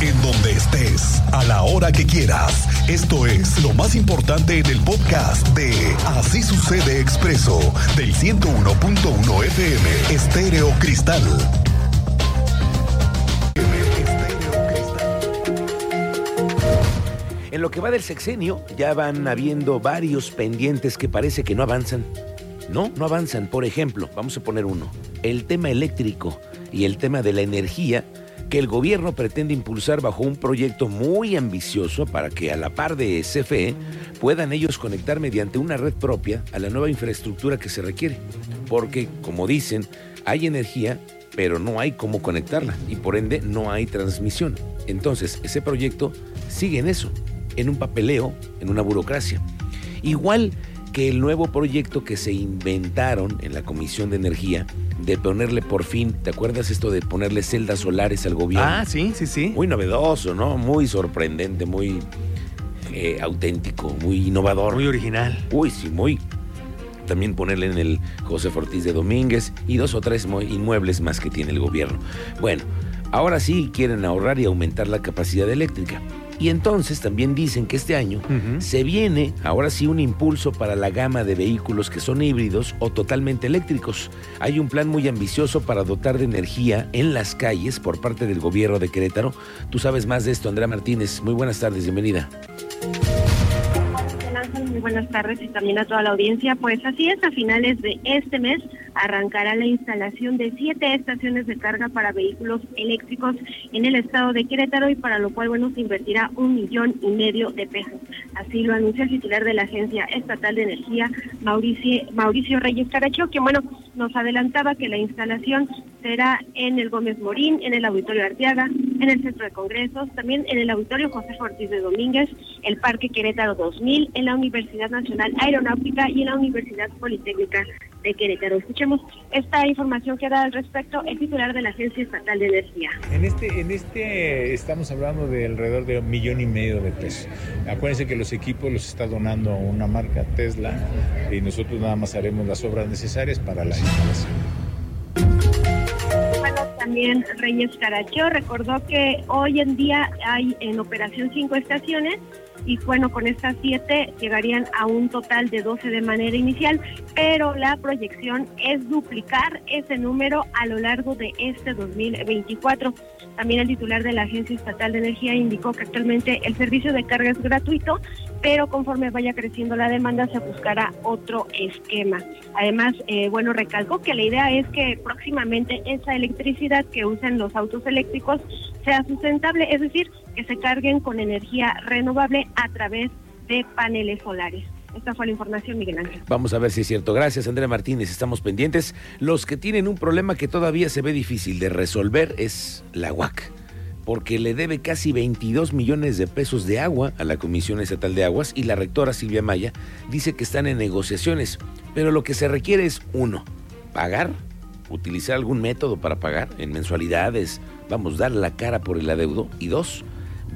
en donde estés, a la hora que quieras. Esto es lo más importante en el podcast de Así sucede expreso del 101.1 FM Estéreo Cristal. En lo que va del sexenio, ya van habiendo varios pendientes que parece que no avanzan. No, no avanzan. Por ejemplo, vamos a poner uno, el tema eléctrico y el tema de la energía que el gobierno pretende impulsar bajo un proyecto muy ambicioso para que a la par de CFE puedan ellos conectar mediante una red propia a la nueva infraestructura que se requiere. Porque, como dicen, hay energía, pero no hay cómo conectarla y por ende no hay transmisión. Entonces, ese proyecto sigue en eso, en un papeleo, en una burocracia. Igual que el nuevo proyecto que se inventaron en la Comisión de Energía de ponerle por fin, ¿te acuerdas esto de ponerle celdas solares al gobierno? Ah, sí, sí, sí. Muy novedoso, ¿no? Muy sorprendente, muy eh, auténtico, muy innovador. Muy original. Uy, sí, muy. También ponerle en el José Ortiz de Domínguez y dos o tres inmuebles más que tiene el gobierno. Bueno, ahora sí quieren ahorrar y aumentar la capacidad eléctrica. Y entonces también dicen que este año se viene ahora sí un impulso para la gama de vehículos que son híbridos o totalmente eléctricos. Hay un plan muy ambicioso para dotar de energía en las calles por parte del gobierno de Querétaro. Tú sabes más de esto, Andrea Martínez. Muy buenas tardes, bienvenida muy buenas tardes y también a toda la audiencia. Pues así es, a finales de este mes arrancará la instalación de siete estaciones de carga para vehículos eléctricos en el estado de Querétaro y para lo cual, bueno, se invertirá un millón y medio de pesos. Así lo anuncia el titular de la Agencia Estatal de Energía, Mauricio, Mauricio Reyes Caracho, que, bueno, nos adelantaba que la instalación será en el Gómez Morín, en el Auditorio Arteaga, en el Centro de Congresos, también en el Auditorio José Ortiz de Domínguez, el Parque Querétaro 2000, en la Universidad Nacional Aeronáutica y en la Universidad Politécnica de Querétaro. Escuchemos esta información que da al respecto el titular de la Agencia Estatal de Energía. En este, en este estamos hablando de alrededor de un millón y medio de pesos. Acuérdense que los equipos los está donando una marca Tesla y nosotros nada más haremos las obras necesarias para la instalación. También Reyes Carachó recordó que hoy en día hay en operación cinco estaciones y bueno, con estas siete llegarían a un total de 12 de manera inicial, pero la proyección es duplicar ese número a lo largo de este 2024. También el titular de la Agencia Estatal de Energía indicó que actualmente el servicio de carga es gratuito, pero conforme vaya creciendo la demanda se buscará otro esquema. Además, eh, bueno, recalcó que la idea es que próximamente esa electricidad que usan los autos eléctricos sea sustentable, es decir, que se carguen con energía renovable a través de paneles solares. Esta fue la información, Miguel Ángel. Vamos a ver si es cierto. Gracias, Andrea Martínez. Estamos pendientes. Los que tienen un problema que todavía se ve difícil de resolver es la UAC, porque le debe casi 22 millones de pesos de agua a la Comisión Estatal de Aguas y la rectora Silvia Maya dice que están en negociaciones, pero lo que se requiere es, uno, pagar, utilizar algún método para pagar en mensualidades, vamos, dar la cara por el adeudo, y dos,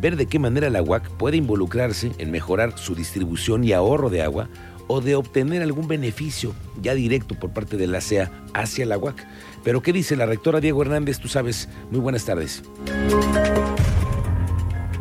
ver de qué manera la UAC puede involucrarse en mejorar su distribución y ahorro de agua o de obtener algún beneficio ya directo por parte de la CEA hacia la UAC. Pero ¿qué dice la rectora Diego Hernández? Tú sabes. Muy buenas tardes.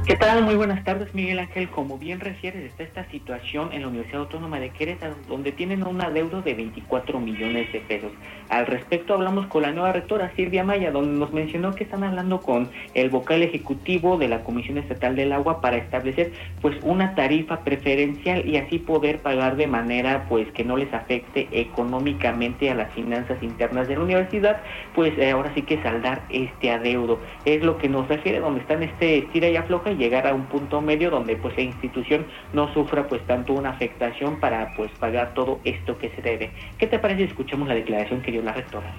¿Qué tal? Muy buenas tardes, Miguel Ángel. Como bien refieres, está esta situación en la Universidad Autónoma de Querétaro, donde tienen un adeudo de 24 millones de pesos. Al respecto, hablamos con la nueva rectora, Silvia Maya, donde nos mencionó que están hablando con el vocal ejecutivo de la Comisión Estatal del Agua para establecer pues una tarifa preferencial y así poder pagar de manera pues que no les afecte económicamente a las finanzas internas de la universidad, pues eh, ahora sí que saldar este adeudo. Es lo que nos refiere, donde están este estira y afloja llegar a un punto medio donde pues la institución no sufra pues tanto una afectación para pues pagar todo esto que se debe. ¿Qué te parece si escuchamos la declaración que dio la rectora?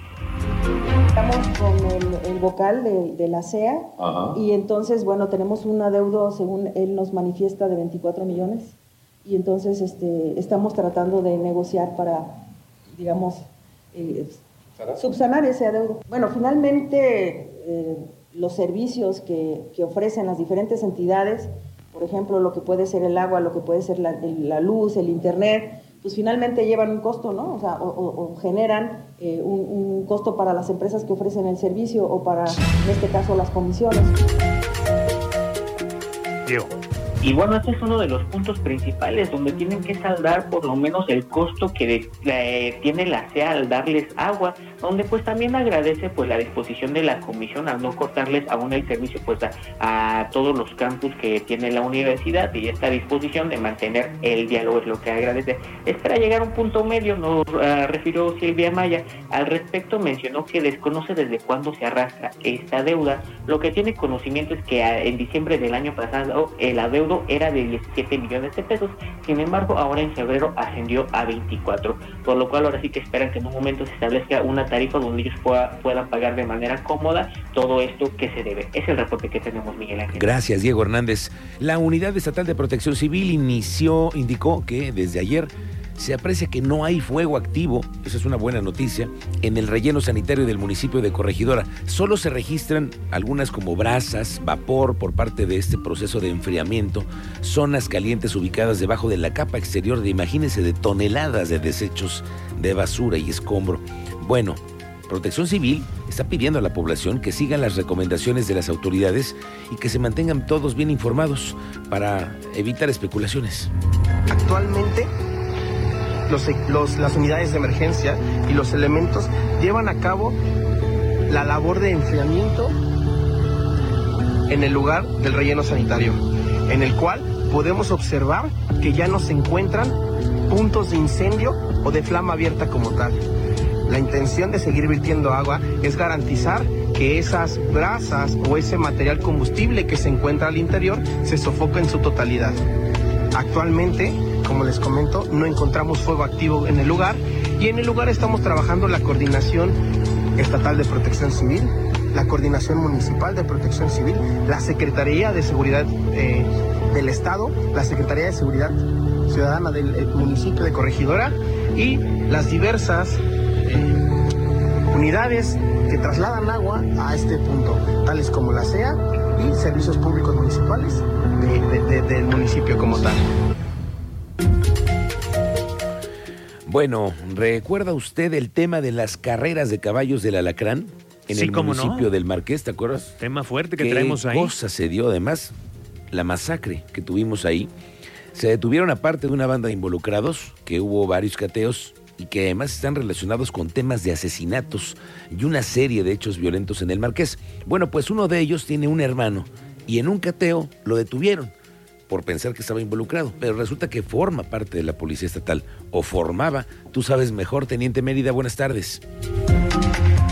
Estamos con el, vocal de, la CEA y entonces, bueno, tenemos un adeudo, según él nos manifiesta, de 24 millones y entonces este, estamos tratando de negociar para, digamos, eh, subsanar ese adeudo. Bueno, finalmente... Eh, los servicios que, ofrecen las diferentes entidades, por ejemplo, lo que puede ser el agua, lo que puede ser la, luz, el internet, pues finalmente llevan un costo, ¿no? O sea, o, generan eh, un, costo para las empresas que ofrecen el servicio o para, en este caso, las comisiones. Y bueno, este es uno de los puntos principales donde tienen que saldar por lo menos el costo que eh, tiene la CEA al darles agua, donde pues también agradece pues la disposición de la comisión al no cortarles aún el servicio pues a, todos los campus que tiene la universidad y esta disposición de mantener el diálogo es lo que agradece. Espera llegar a un punto medio, nos uh, refirió Silvia Maya. Al respecto mencionó que desconoce desde cuándo se arrastra esta deuda. Lo que tiene conocimiento es que en diciembre del año pasado el era de 17 millones de pesos, sin embargo ahora en febrero ascendió a 24, por lo cual ahora sí que esperan que en un momento se establezca una tarifa donde ellos puedan pagar de manera cómoda todo esto que se debe. Es el reporte que tenemos, Miguel Ángel. Gracias, Diego Hernández. La Unidad Estatal de Protección Civil inició, indicó que desde ayer se aprecia que no hay fuego activo, esa es una buena noticia, en el relleno sanitario del municipio de Corregidora. Solo se registran algunas como brasas, vapor por parte de este proceso de enfriamiento, zonas calientes ubicadas debajo de la capa exterior de, imagínense, de toneladas de desechos de basura y escombro. Bueno, Protección Civil está pidiendo a la población que sigan las recomendaciones de las autoridades y que se mantengan todos bien informados para evitar especulaciones. Actualmente las unidades de emergencia y los elementos llevan a cabo la labor de enfriamiento en el lugar del relleno sanitario, en el cual podemos observar que ya no se encuentran puntos de incendio o de flama abierta como tal. La intención de seguir virtiendo agua es garantizar que esas brasas o ese material combustible que se encuentra al interior se sofoque en su totalidad. Actualmente como les comento, no encontramos fuego activo en el lugar y en el lugar estamos trabajando la coordinación estatal de protección civil, la coordinación municipal de protección civil, la Secretaría de Seguridad eh, del Estado, la Secretaría de Seguridad Ciudadana del eh, municipio de Corregidora y las diversas eh, unidades que trasladan agua a este punto, tales como la CEA y servicios públicos municipales del municipio como tal. Bueno, ¿recuerda usted el tema de las carreras de caballos del Alacrán? En el municipio del Marqués, ¿te acuerdas? Tema fuerte que traemos ahí. cosa se dio además? La masacre que tuvimos ahí. Se detuvieron aparte de una banda de involucrados, que hubo varios cateos y que además están relacionados con temas de asesinatos y una serie de hechos violentos en el Marqués. Bueno, pues uno de ellos tiene un hermano y en un cateo lo detuvieron por pensar que estaba involucrado, pero resulta que forma parte de la Policía Estatal, o formaba. Tú sabes mejor, Teniente Mérida, buenas tardes.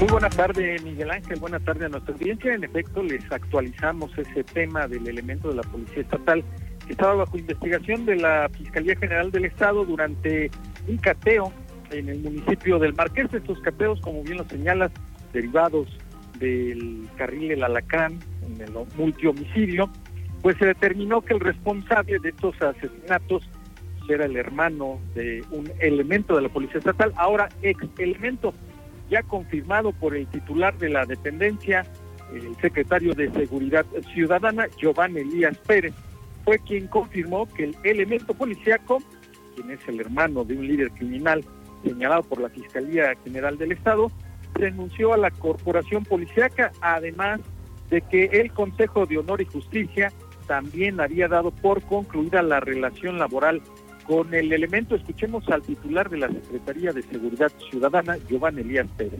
Muy buenas tardes, Miguel Ángel. Buenas tardes a nuestra audiencia. En efecto, les actualizamos ese tema del elemento de la Policía Estatal que estaba bajo investigación de la Fiscalía General del Estado durante un cateo en el municipio del Marqués. Estos cateos, como bien lo señalas, derivados del carril El Alacrán, en el multihomicidio, pues se determinó que el responsable de estos asesinatos era el hermano de un elemento de la Policía Estatal, ahora ex elemento, ya confirmado por el titular de la dependencia, el secretario de Seguridad Ciudadana, Giovanni Elías Pérez, fue quien confirmó que el elemento policíaco, quien es el hermano de un líder criminal señalado por la Fiscalía General del Estado, renunció a la corporación policíaca, además de que el Consejo de Honor y Justicia también había dado por concluida la relación laboral con el elemento. Escuchemos al titular de la Secretaría de Seguridad Ciudadana, Giovanni Elías Pérez.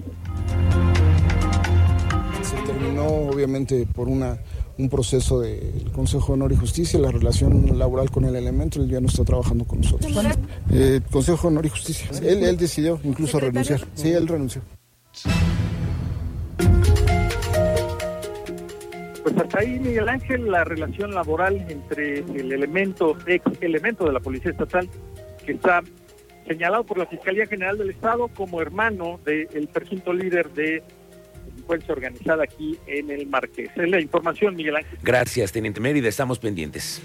Se terminó obviamente por una un proceso del Consejo de Honor y Justicia, la relación laboral con el elemento, él ya no está trabajando con nosotros. Eh, Consejo de Honor y Justicia. Él, él decidió incluso renunciar. Sí, él renunció. Pues hasta ahí, Miguel Ángel, la relación laboral entre el elemento, ex elemento de la Policía Estatal, que está señalado por la Fiscalía General del Estado como hermano del presunto líder de delincuencia organizada aquí en el Marqués. Es la información, Miguel Ángel. Gracias, Teniente Mérida, estamos pendientes.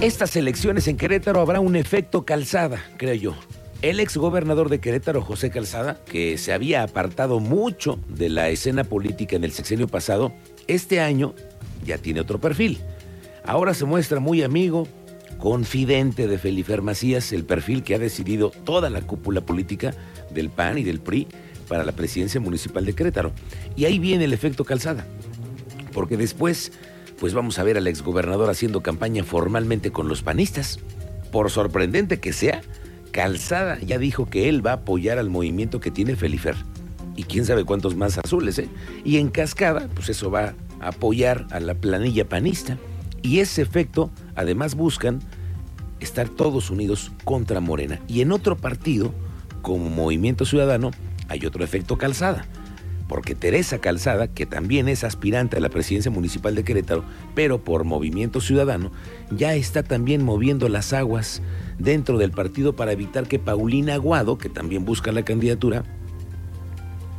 Estas elecciones en Querétaro habrá un efecto calzada, creo yo. El ex gobernador de Querétaro, José Calzada, que se había apartado mucho de la escena política en el sexenio pasado, este año ya tiene otro perfil. Ahora se muestra muy amigo, confidente de Felipe Macías, el perfil que ha decidido toda la cúpula política del PAN y del PRI para la presidencia municipal de Querétaro. Y ahí viene el efecto calzada, porque después pues vamos a ver al exgobernador haciendo campaña formalmente con los panistas. Por sorprendente que sea, Calzada ya dijo que él va a apoyar al movimiento que tiene Felifer. Y quién sabe cuántos más azules, ¿eh? Y en cascada, pues eso va a apoyar a la planilla panista. Y ese efecto, además, buscan estar todos unidos contra Morena. Y en otro partido, como Movimiento Ciudadano, hay otro efecto calzada porque Teresa Calzada, que también es aspirante a la presidencia municipal de Querétaro, pero por movimiento ciudadano, ya está también moviendo las aguas dentro del partido para evitar que Paulina Aguado, que también busca la candidatura,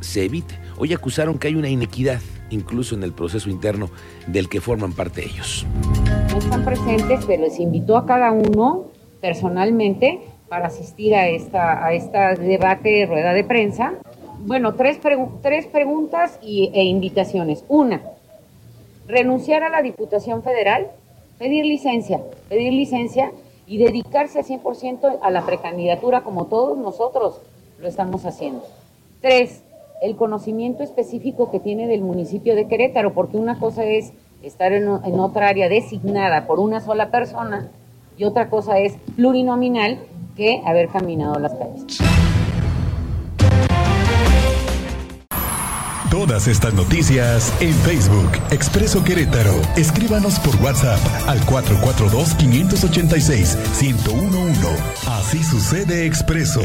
se evite. Hoy acusaron que hay una inequidad, incluso en el proceso interno del que forman parte ellos. No están presentes, pero les invitó a cada uno personalmente para asistir a esta, a esta debate, rueda de prensa, bueno, tres, tres preguntas y, e invitaciones. Una, renunciar a la Diputación Federal, pedir licencia, pedir licencia y dedicarse 100% a la precandidatura como todos nosotros lo estamos haciendo. Tres, el conocimiento específico que tiene del municipio de Querétaro, porque una cosa es estar en, otra área designada por una sola persona y otra cosa es plurinominal que haber caminado las calles. Todas estas noticias en Facebook, Expreso Querétaro. Escríbanos por WhatsApp al 442-586-1011. Así sucede Expreso.